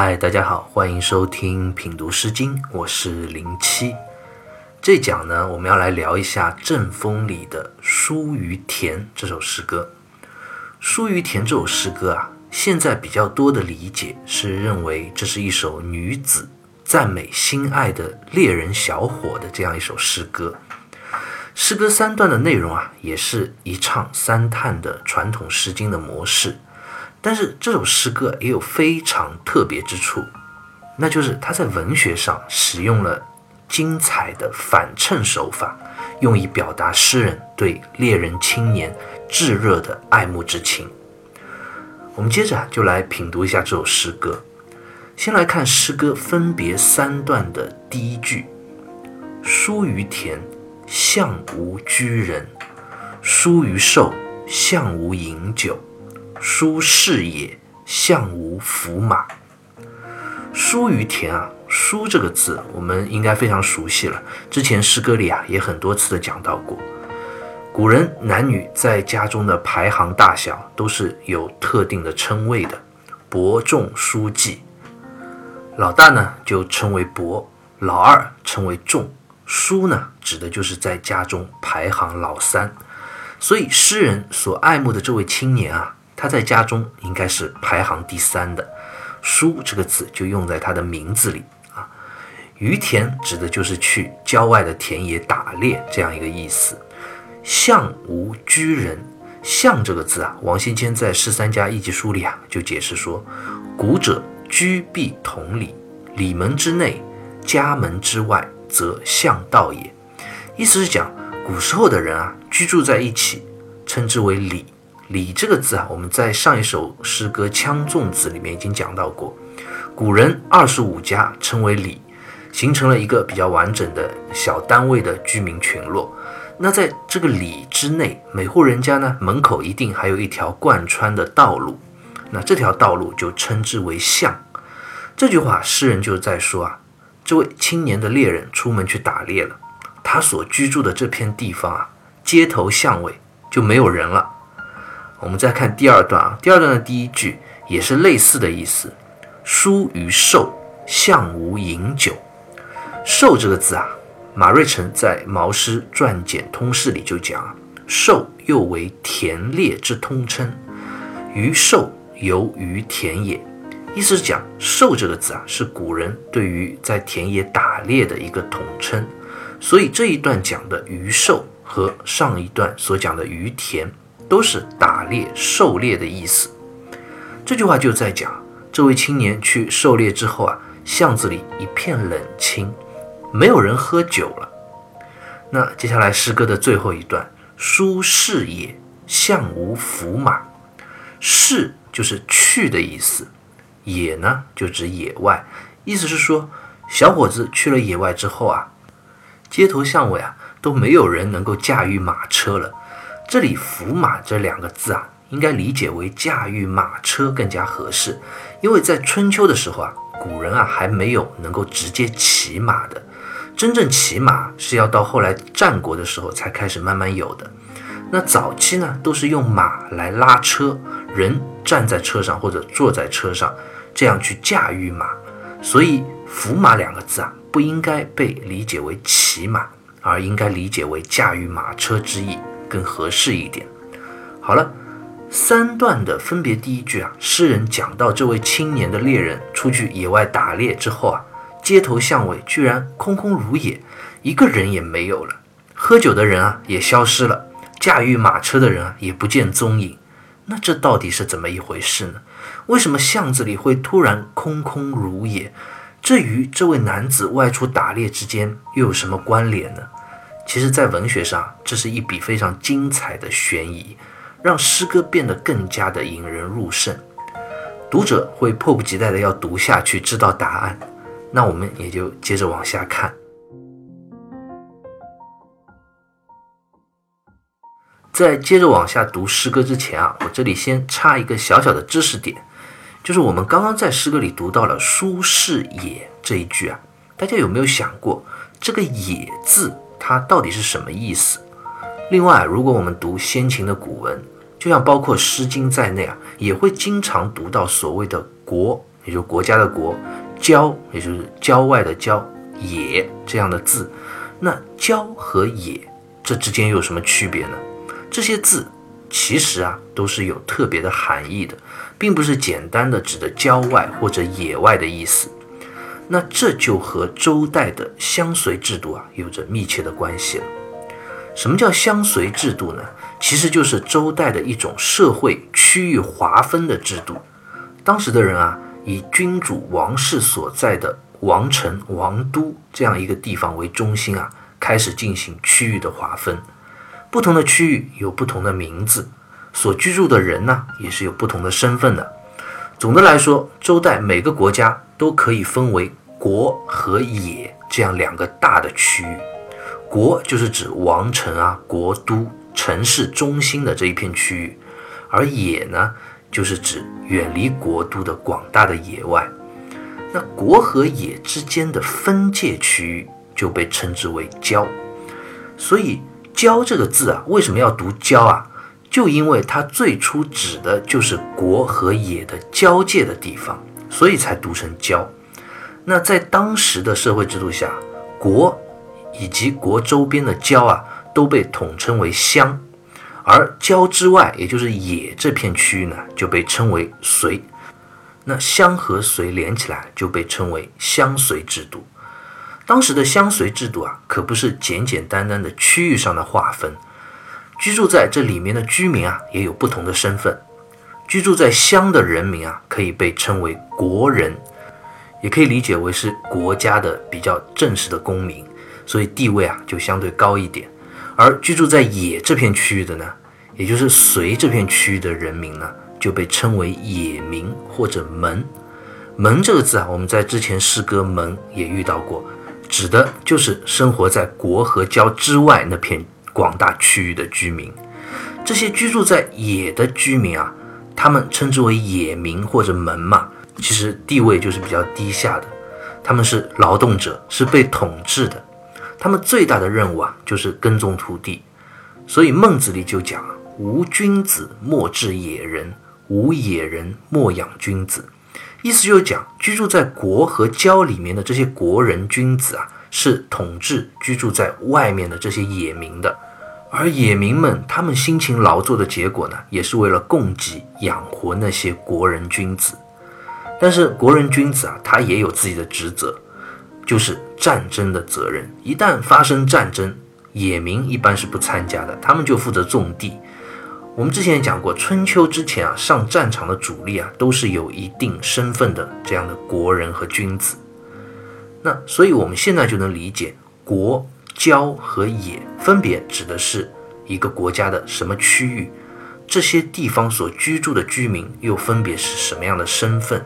嗨，大家好，欢迎收听品读诗经，我是零七。这讲呢，我们要来聊一下《正风》里的《书于田》这首诗歌。《书于田》这首诗歌啊，现在比较多的理解是认为这是一首女子赞美心爱的猎人小伙的这样一首诗歌。诗歌三段的内容啊，也是一唱三叹的传统诗经的模式。但是这首诗歌也有非常特别之处，那就是它在文学上使用了精彩的反衬手法，用以表达诗人对猎人青年炙热的爱慕之情。我们接着就来品读一下这首诗歌。先来看诗歌分别三段的第一句：“书于田，向无居人；书于兽，向无饮酒。”书是也，相无福马。书于田啊，书这个字我们应该非常熟悉了。之前诗歌里啊也很多次的讲到过。古人男女在家中的排行大小都是有特定的称谓的，伯仲叔季。老大呢就称为伯，老二称为仲，叔呢指的就是在家中排行老三。所以诗人所爱慕的这位青年啊。他在家中应该是排行第三的，书这个字就用在他的名字里啊。于田指的就是去郊外的田野打猎这样一个意思。相无居人，相这个字啊，王先谦在《十三家一集书》里啊就解释说，古者居必同里，里门之内，家门之外，则向道也。意思是讲古时候的人啊居住在一起，称之为里。里这个字啊，我们在上一首诗歌《羌粽子》里面已经讲到过。古人二十五家称为里，形成了一个比较完整的小单位的居民群落。那在这个里之内，每户人家呢门口一定还有一条贯穿的道路，那这条道路就称之为巷。这句话诗人就在说啊，这位青年的猎人出门去打猎了，他所居住的这片地方啊，街头巷尾就没有人了。我们再看第二段啊，第二段的第一句也是类似的意思。书于寿，向无饮酒。寿这个字啊，马瑞辰在《毛诗传简通释》里就讲啊，寿又为田猎之通称，于寿游于田野。意思是讲寿这个字啊，是古人对于在田野打猎的一个统称。所以这一段讲的于寿和上一段所讲的于田。都是打猎、狩猎的意思。这句话就在讲，这位青年去狩猎之后啊，巷子里一片冷清，没有人喝酒了。那接下来诗歌的最后一段，书是也，向无伏马。是就是去的意思，野呢就指野外，意思是说，小伙子去了野外之后啊，街头巷尾啊都没有人能够驾驭马车了。这里“伏马”这两个字啊，应该理解为驾驭马车更加合适，因为在春秋的时候啊，古人啊还没有能够直接骑马的，真正骑马是要到后来战国的时候才开始慢慢有的。那早期呢，都是用马来拉车，人站在车上或者坐在车上，这样去驾驭马。所以“伏马”两个字啊，不应该被理解为骑马，而应该理解为驾驭马车之意。更合适一点。好了，三段的分别第一句啊，诗人讲到这位青年的猎人出去野外打猎之后啊，街头巷尾居然空空如也，一个人也没有了，喝酒的人啊也消失了，驾驭马车的人啊也不见踪影。那这到底是怎么一回事呢？为什么巷子里会突然空空如也？这与这位男子外出打猎之间又有什么关联呢？其实，在文学上，这是一笔非常精彩的悬疑，让诗歌变得更加的引人入胜，读者会迫不及待的要读下去，知道答案。那我们也就接着往下看。在接着往下读诗歌之前啊，我这里先插一个小小的知识点，就是我们刚刚在诗歌里读到了“舒适也”这一句啊，大家有没有想过这个“也”字？它到底是什么意思？另外，如果我们读先秦的古文，就像包括《诗经》在内啊，也会经常读到所谓的“国”，也就是国家的国，郊也就是郊外的郊，野这样的字。那郊和野这之间有什么区别呢？这些字其实啊都是有特别的含义的，并不是简单的指的郊外或者野外的意思。那这就和周代的相随制度啊有着密切的关系了。什么叫相随制度呢？其实就是周代的一种社会区域划分的制度。当时的人啊，以君主王室所在的王城、王都这样一个地方为中心啊，开始进行区域的划分。不同的区域有不同的名字，所居住的人呢，也是有不同的身份的。总的来说，周代每个国家都可以分为国和野这样两个大的区域。国就是指王城啊、国都、城市中心的这一片区域，而野呢，就是指远离国都的广大的野外。那国和野之间的分界区域就被称之为郊。所以“郊”这个字啊，为什么要读“郊”啊？就因为它最初指的就是国和野的交界的地方，所以才读成“郊”。那在当时的社会制度下，国。以及国周边的郊啊，都被统称为乡，而郊之外，也就是野这片区域呢，就被称为随。那乡和随连起来，就被称为乡随制度。当时的乡随制度啊，可不是简简单单的区域上的划分，居住在这里面的居民啊，也有不同的身份。居住在乡的人民啊，可以被称为国人，也可以理解为是国家的比较正式的公民。所以地位啊就相对高一点，而居住在野这片区域的呢，也就是随这片区域的人民呢，就被称为野民或者门。门这个字啊，我们在之前诗歌《门》也遇到过，指的就是生活在国和郊之外那片广大区域的居民。这些居住在野的居民啊，他们称之为野民或者门嘛，其实地位就是比较低下的，他们是劳动者，是被统治的。他们最大的任务啊，就是耕种土地，所以孟子里就讲：“无君子莫治野人，无野人莫养君子。”意思就是讲，居住在国和郊里面的这些国人君子啊，是统治居住在外面的这些野民的，而野民们他们辛勤劳作的结果呢，也是为了供给养活那些国人君子。但是国人君子啊，他也有自己的职责。就是战争的责任，一旦发生战争，野民一般是不参加的，他们就负责种地。我们之前也讲过，春秋之前啊，上战场的主力啊，都是有一定身份的这样的国人和君子。那所以我们现在就能理解，国、郊和野分别指的是一个国家的什么区域，这些地方所居住的居民又分别是什么样的身份。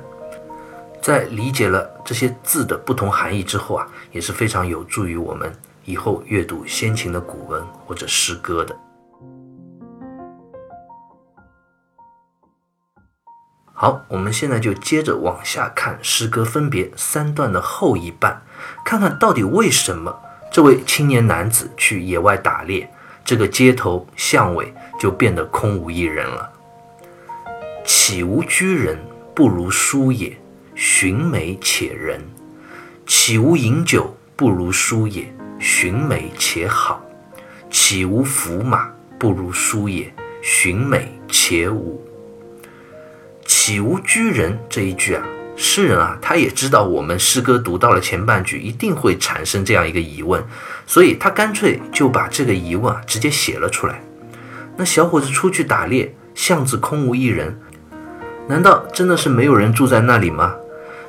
在理解了这些字的不同含义之后啊，也是非常有助于我们以后阅读先秦的古文或者诗歌的。好，我们现在就接着往下看诗歌分别三段的后一半，看看到底为什么这位青年男子去野外打猎，这个街头巷尾就变得空无一人了。岂无居人，不如书也。寻美且人，岂无饮酒不如书也？寻美且好，岂无伏马不如书也？寻美且武。岂无居人这一句啊，诗人啊，他也知道我们诗歌读到了前半句一定会产生这样一个疑问，所以他干脆就把这个疑问啊直接写了出来。那小伙子出去打猎，巷子空无一人，难道真的是没有人住在那里吗？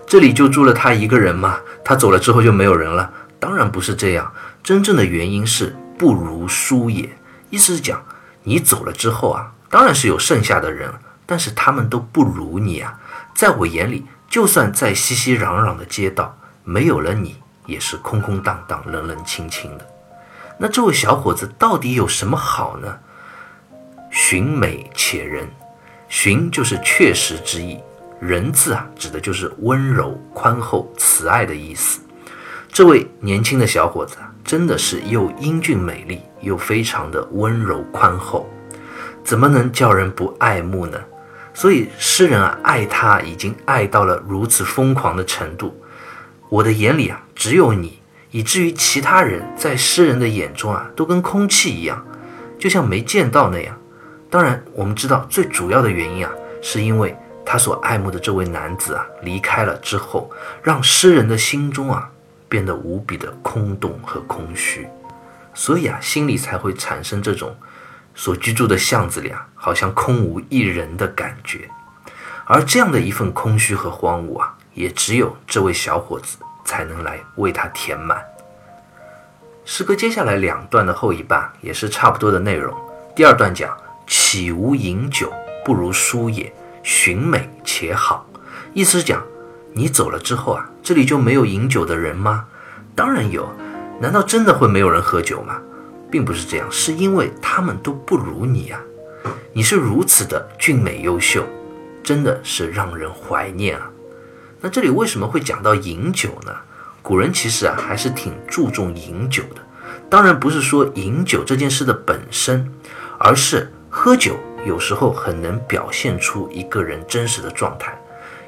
这里就住了他一个人吗？他走了之后就没有人了？当然不是这样。真正的原因是不如书也，意思是讲你走了之后啊，当然是有剩下的人，但是他们都不如你啊。在我眼里，就算再熙熙攘攘的街道，没有了你也是空空荡荡、冷冷清清的。那这位小伙子到底有什么好呢？寻美且仁，寻就是确实之意。仁字啊，指的就是温柔、宽厚、慈爱的意思。这位年轻的小伙子啊，真的是又英俊美丽，又非常的温柔宽厚，怎么能叫人不爱慕呢？所以诗人啊，爱他已经爱到了如此疯狂的程度。我的眼里啊，只有你，以至于其他人在诗人的眼中啊，都跟空气一样，就像没见到那样。当然，我们知道最主要的原因啊，是因为他所爱慕的这位男子啊离开了之后，让诗人的心中啊变得无比的空洞和空虚，所以啊，心里才会产生这种。所居住的巷子里啊，好像空无一人的感觉，而这样的一份空虚和荒芜啊，也只有这位小伙子才能来为他填满。诗歌接下来两段的后一半也是差不多的内容。第二段讲：“岂无饮酒，不如书也，寻美且好。”意思是讲，你走了之后啊，这里就没有饮酒的人吗？当然有，难道真的会没有人喝酒吗？并不是这样，是因为他们都不如你呀！你是如此的俊美优秀，真的是让人怀念啊。那这里为什么会讲到饮酒呢？古人其实啊还是挺注重饮酒的。当然不是说饮酒这件事的本身，而是喝酒有时候很能表现出一个人真实的状态，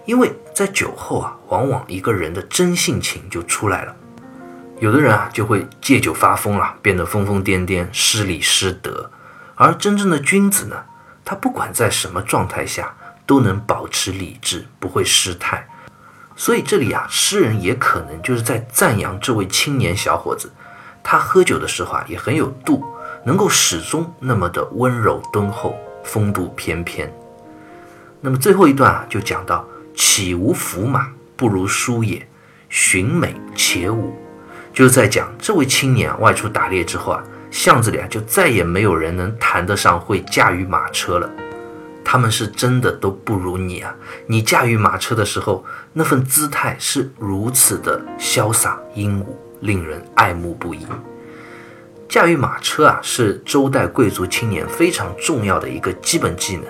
因为在酒后啊，往往一个人的真性情就出来了。有的人啊，就会借酒发疯了，变得疯疯癫癫、失礼失德；而真正的君子呢，他不管在什么状态下，都能保持理智，不会失态。所以这里啊，诗人也可能就是在赞扬这位青年小伙子，他喝酒的时候啊，也很有度，能够始终那么的温柔敦厚、风度翩翩。那么最后一段啊，就讲到：岂无伏马，不如书也；寻美且舞。就是在讲这位青年外出打猎之后啊，巷子里啊就再也没有人能谈得上会驾驭马车了。他们是真的都不如你啊！你驾驭马车的时候，那份姿态是如此的潇洒英武，令人爱慕不已。驾驭马车啊，是周代贵族青年非常重要的一个基本技能。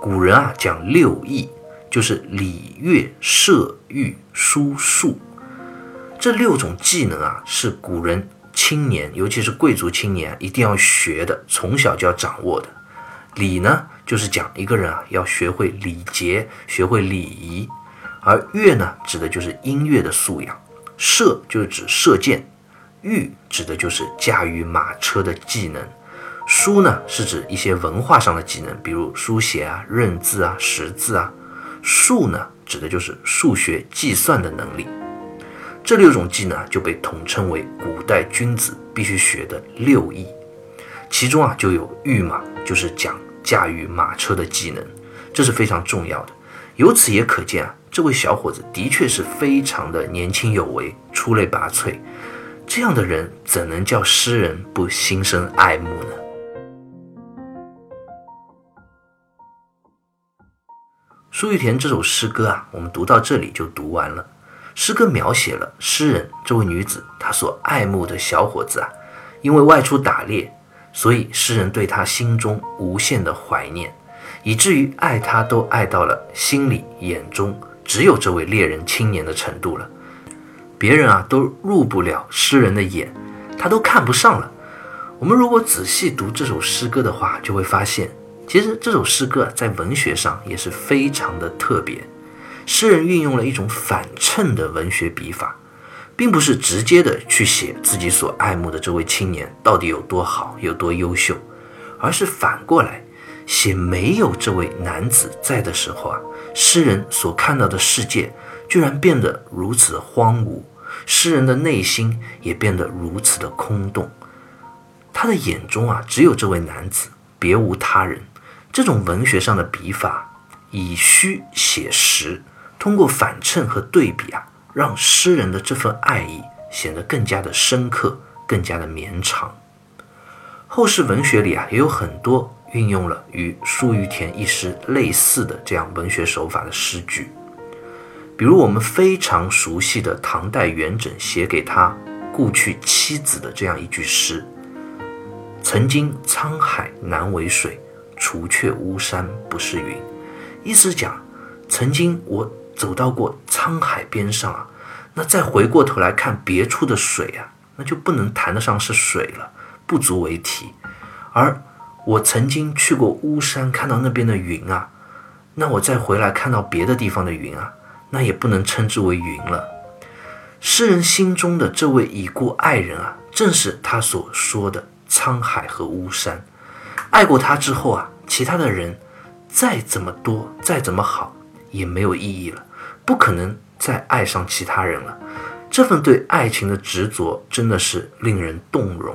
古人啊讲六艺，就是礼乐射御书数。这六种技能啊，是古人青年，尤其是贵族青年一定要学的，从小就要掌握的。礼呢，就是讲一个人啊要学会礼节，学会礼仪；而乐呢，指的就是音乐的素养；射就是指射箭；御指的就是驾驭马车的技能；书呢，是指一些文化上的技能，比如书写啊、认字啊、识字啊；数呢，指的就是数学计算的能力。这六种技能就被统称为古代君子必须学的六艺，其中啊就有御马，就是讲驾驭马车的技能，这是非常重要的。由此也可见啊，这位小伙子的确是非常的年轻有为，出类拔萃。这样的人怎能叫诗人不心生爱慕呢？苏玉田这首诗歌啊，我们读到这里就读完了。诗歌描写了诗人这位女子，她所爱慕的小伙子啊，因为外出打猎，所以诗人对她心中无限的怀念，以至于爱他都爱到了心里眼中只有这位猎人青年的程度了。别人啊都入不了诗人的眼，他都看不上了。我们如果仔细读这首诗歌的话，就会发现，其实这首诗歌在文学上也是非常的特别。诗人运用了一种反衬的文学笔法，并不是直接的去写自己所爱慕的这位青年到底有多好、有多优秀，而是反过来写没有这位男子在的时候啊，诗人所看到的世界居然变得如此荒芜，诗人的内心也变得如此的空洞。他的眼中啊，只有这位男子，别无他人。这种文学上的笔法，以虚写实。通过反衬和对比啊，让诗人的这份爱意显得更加的深刻，更加的绵长。后世文学里啊，也有很多运用了与《书于田》一诗类似的这样文学手法的诗句，比如我们非常熟悉的唐代元稹写给他故去妻子的这样一句诗：“曾经沧海难为水，除却巫山不是云。”意思讲，曾经我。走到过沧海边上啊，那再回过头来看别处的水啊，那就不能谈得上是水了，不足为提。而我曾经去过巫山，看到那边的云啊，那我再回来看到别的地方的云啊，那也不能称之为云了。诗人心中的这位已故爱人啊，正是他所说的沧海和巫山。爱过他之后啊，其他的人再怎么多，再怎么好，也没有意义了，不可能再爱上其他人了。这份对爱情的执着，真的是令人动容。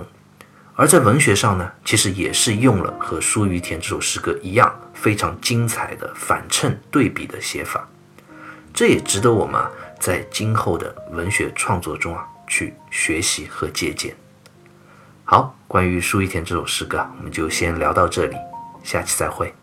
而在文学上呢，其实也是用了和《舒于田》这首诗歌一样非常精彩的反衬对比的写法，这也值得我们啊在今后的文学创作中啊去学习和借鉴。好，关于《舒于田》这首诗歌，我们就先聊到这里，下期再会。